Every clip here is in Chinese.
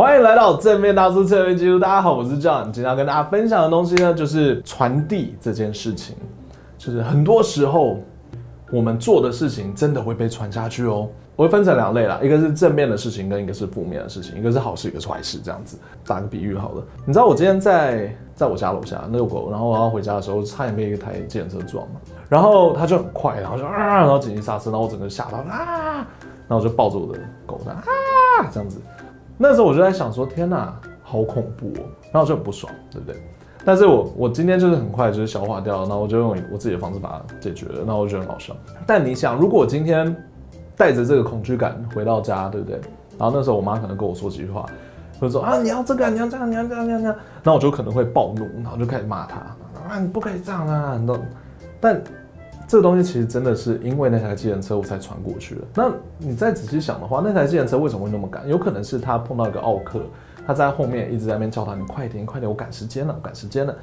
欢迎来到正面大叔测评记录。大家好，我是 John。今天要跟大家分享的东西呢，就是传递这件事情。就是很多时候我们做的事情真的会被传下去哦。我会分成两类啦，一个是正面的事情，跟一个是负面的事情。一个是好事，一个是坏事，这样子打个比喻好了。你知道我今天在在我家楼下遛狗，然后我要回家的时候，差点被一台计程车撞了。然后他就很快，然后就啊，然后紧急刹车，然后我整个吓到啊，然后我就抱着我的狗这样啊，这样子。那时候我就在想说，天哪，好恐怖哦！然后我就很不爽，对不对？但是我我今天就是很快就是消化掉了，然后我就用我自己的方式把它解决了，然后我就觉得很好笑。但你想，如果我今天带着这个恐惧感回到家，对不对？然后那时候我妈可能跟我说几句话，就说啊，你要这个，你要这样，你要这样，你要这样，那我就可能会暴怒，然后就开始骂她啊，你不可以这样啊，你都，但。这个东西其实真的是因为那台计程车我才传过去的。那你再仔细想的话，那台计程车为什么会那么赶？有可能是他碰到一个奥客，他在后面一直在那边叫他，你快点，快点，我赶时间了，我赶时间了。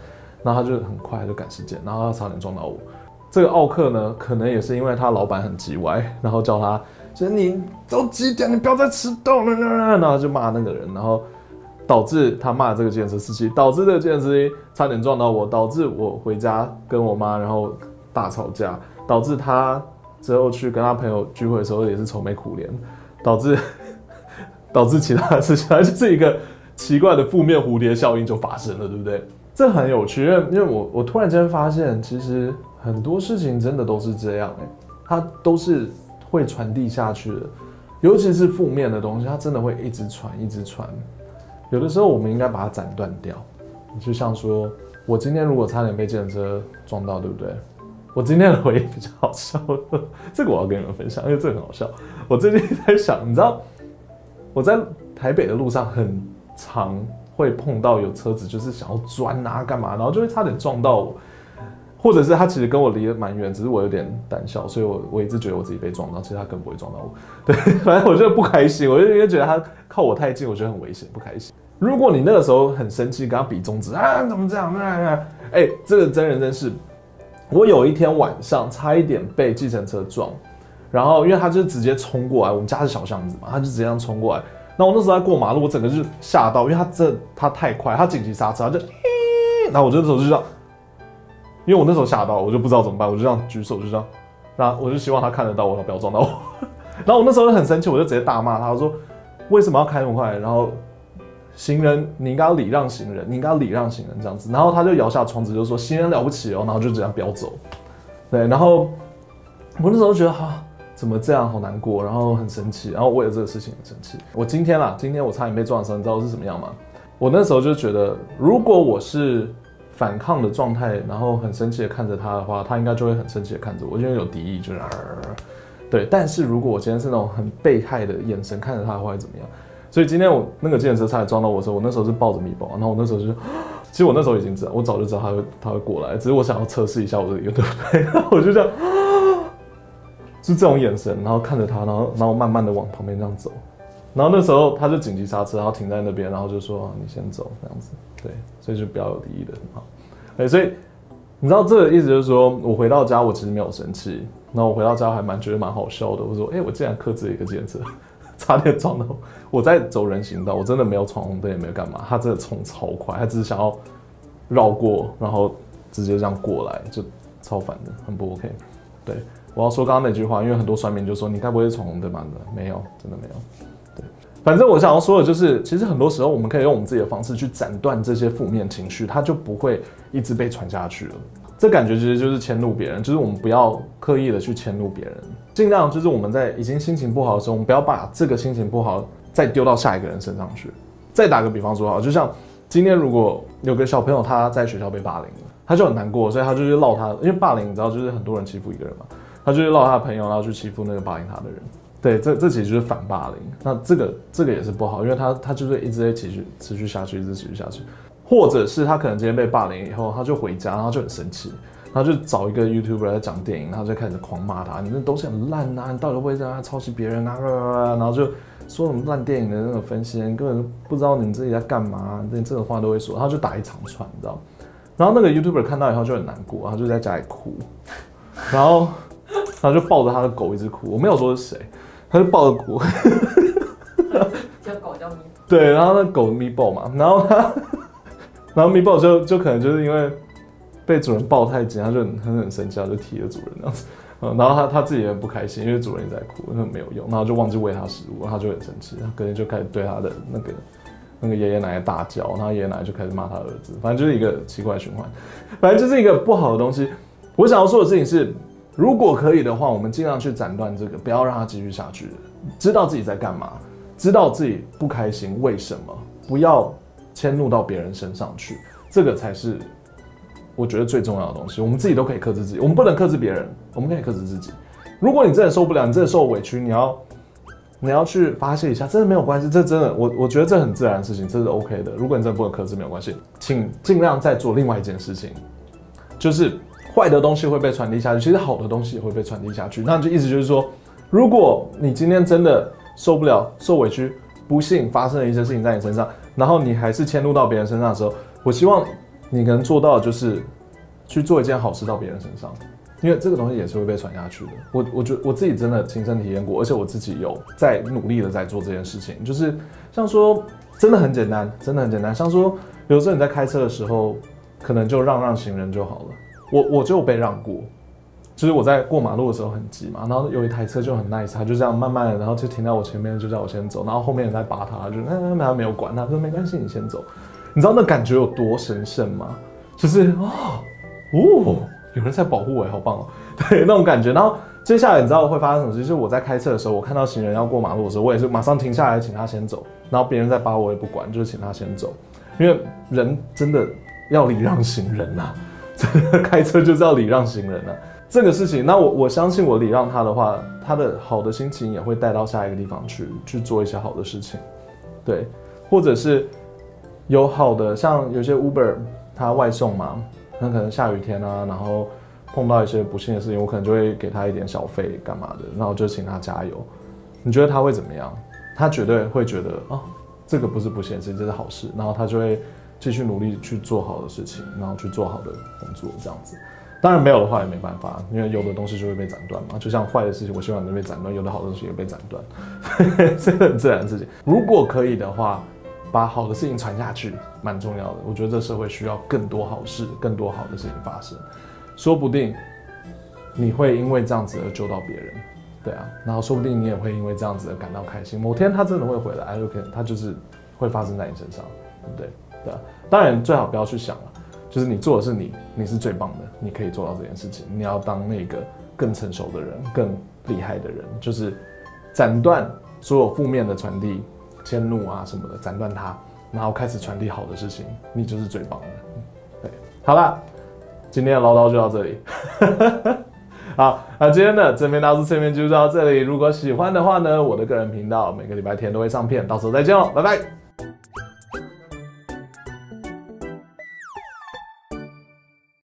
然后他就很快就赶时间，然后他差点撞到我。这个奥客呢，可能也是因为他老板很急歪，然后叫他，就你都几点，你不要再迟到了。然后就骂那个人，然后导致他骂这个计程车司机，导致这个计程车司机差点撞到我，导致我回家跟我妈，然后。大吵架，导致他之后去跟他朋友聚会的时候也是愁眉苦脸，导致 导致其他的事情，它就是一个奇怪的负面蝴蝶效应就发生了，对不对？这很有趣，因为因为我我突然间发现，其实很多事情真的都是这样，欸，它都是会传递下去的，尤其是负面的东西，它真的会一直传一直传。有的时候我们应该把它斩断掉，就像说我今天如果差点被计程车撞到，对不对？我今天的回忆比较好笑，这个我要跟你们分享，因为这个很好笑。我最近在想，你知道我在台北的路上很常会碰到有车子，就是想要钻啊干嘛，然后就会差点撞到我，或者是他其实跟我离得蛮远，只是我有点胆小，所以我我一直觉得我自己被撞到，其实他更不会撞到我。对，反正我就不开心，我就因为觉得他靠我太近，我觉得很危险，不开心。如果你那个时候很生气，跟他比中指啊，怎么这样？哎、这个真人真事。我有一天晚上差一点被计程车撞，然后因为他就直接冲过来，我们家是小巷子嘛，他就直接这样冲过来。那我那时候在过马路，我整个就吓到，因为他这他太快，他紧急刹车，他就，然后我就那时候就这样，因为我那时候吓到，我就不知道怎么办，我就这样举手就这样，然后我就希望他看得到我，他不要撞到我。然后我那时候就很生气，我就直接大骂他，我说为什么要开那么快？然后。行人，你应该要礼让行人，你应该要礼让行人这样子。然后他就摇下窗子，就说：“行人了不起哦。”然后就这样飙走。对，然后我那时候觉得哈、啊，怎么这样，好难过，然后很生气，然后为了这个事情很生气。我今天啦，今天我差点被撞的时候，你知道是什么样吗？我那时候就觉得，如果我是反抗的状态，然后很生气的看着他的话，他应该就会很生气的看着我，因为有敌意，就是、呃、对。但是如果我今天是那种很被害的眼神看着他的话，会怎么样？所以今天我那个计程车差点撞到我的时候，我那时候是抱着米包，然后我那时候就，其实我那时候已经知道，我早就知道他会他会过来，只是我想要测试一下我的 对不对？我就这样，是这种眼神，然后看着他，然后然后慢慢的往旁边这样走，然后那时候他就紧急刹车，然后停在那边，然后就说你先走这样子，对，所以就比较有敌意的很好，哎，所以你知道这个意思就是说我回到家我其实没有生气，然后我回到家还蛮觉得蛮好笑的，我说哎我竟然克制一个计程车。差点撞到我，在走人行道，我真的没有闯红灯，也没有干嘛。他真的冲超快，他只是想要绕过，然后直接这样过来，就超烦的，很不 OK。对，我要说刚刚那句话，因为很多酸民就说你该不会是闯红灯吧？没有，真的没有。对，反正我想要说的就是，其实很多时候我们可以用我们自己的方式去斩断这些负面情绪，它就不会一直被传下去了。这感觉其实就是迁怒别人，就是我们不要刻意的去迁怒别人，尽量就是我们在已经心情不好的时候，我们不要把这个心情不好再丢到下一个人身上去。再打个比方说哈，就像今天如果有个小朋友他在学校被霸凌了，他就很难过，所以他就去闹他，因为霸凌你知道就是很多人欺负一个人嘛，他就去闹他的朋友，然后去欺负那个霸凌他的人。对，这这其实就是反霸凌。那这个这个也是不好，因为他他就是一直在持续持续下去，一直持续下去。或者是他可能今天被霸凌以后，他就回家，然后就很生气，然后就找一个 YouTuber 来讲电影，然后就开始狂骂他，你那东西很烂啊，你到底会在那抄袭别人啊？然后就说什么烂电影的那种分析，你根本不知道你们自己在干嘛，连这种话都会说，他就打一长串，你知道？然后那个 YouTuber 看到以后就很难过，然后就在家里哭，然后然后就抱着他的狗一直哭，我没有说是谁，他就抱着哭，叫狗叫咪。对，然后那狗 Meatball 嘛，然后他，然后 Meatball 就就可能就是因为被主人抱太紧，他就很很很生气，就踢了主人这样子。嗯，然后他他自己也很不开心，因为主人也在哭，那没有用，然后就忘记喂他食物，他就很生气，他可能就开始对他的那个那个爷爷奶奶大叫，然后爷爷奶奶就开始骂他儿子，反正就是一个奇怪循环，反正就是一个不好的东西。我想要说的事情是，如果可以的话，我们尽量去斩断这个，不要让它继续下去。知道自己在干嘛，知道自己不开心为什么，不要迁怒到别人身上去，这个才是。我觉得最重要的东西，我们自己都可以克制自己，我们不能克制别人，我们可以克制自己。如果你真的受不了，你真的受委屈，你要你要去发泄一下，真的没有关系，这真的我我觉得这很自然的事情，这是 OK 的。如果你真的不能克制，没有关系，请尽量再做另外一件事情，就是坏的东西会被传递下去，其实好的东西也会被传递下去。那就意思就是说，如果你今天真的受不了、受委屈，不幸发生了一些事情在你身上，然后你还是迁怒到别人身上的时候，我希望。你能做到就是去做一件好事到别人身上，因为这个东西也是会被传下去的。我我觉得我自己真的亲身体验过，而且我自己有在努力的在做这件事情。就是像说，真的很简单，真的很简单。像说，有时候你在开车的时候，可能就让让行人就好了。我我就被让过，就是我在过马路的时候很急嘛，然后有一台车就很 nice，他就这样慢慢的，然后就停在我前面，就叫我先走，然后后面人在扒他，就嗯他没有管他，说没关系，你先走。你知道那感觉有多神圣吗？就是哦，哦，有人在保护我，好棒哦！对，那种感觉。然后接下来你知道会发生什么事？就是我在开车的时候，我看到行人要过马路的时候，我也是马上停下来，请他先走。然后别人在扒我也不管，就是请他先走。因为人真的要礼让行人呐、啊，真的开车就是要礼让行人呐、啊。这个事情，那我我相信我礼让他的话，他的好的心情也会带到下一个地方去，去做一些好的事情。对，或者是。有好的，像有些 Uber 他外送嘛，那可能下雨天啊，然后碰到一些不幸的事情，我可能就会给他一点小费干嘛的，然后就请他加油。你觉得他会怎么样？他绝对会觉得哦，这个不是不幸的事情，这是好事，然后他就会继续努力去做好的事情，然后去做好的工作这样子。当然没有的话也没办法，因为有的东西就会被斩断嘛。就像坏的事情，我希望能被斩断；有的好的东西也被斩断，这个很自然的事情。如果可以的话。把好的事情传下去，蛮重要的。我觉得这社会需要更多好事，更多好的事情发生。说不定你会因为这样子而救到别人，对啊。然后说不定你也会因为这样子而感到开心。某天他真的会回来，有可能他就是会发生在你身上，对不对？对。当然最好不要去想了，就是你做的是你，你是最棒的，你可以做到这件事情。你要当那个更成熟的人，更厉害的人，就是斩断所有负面的传递。迁怒啊什么的，斩断它，然后开始传递好的事情，你就是最棒的。对，好了，今天的唠叨就到这里。好，那今天的正面大叔测评就到这里。如果喜欢的话呢，我的个人频道每个礼拜天都会上片，到时候再见喽，拜拜。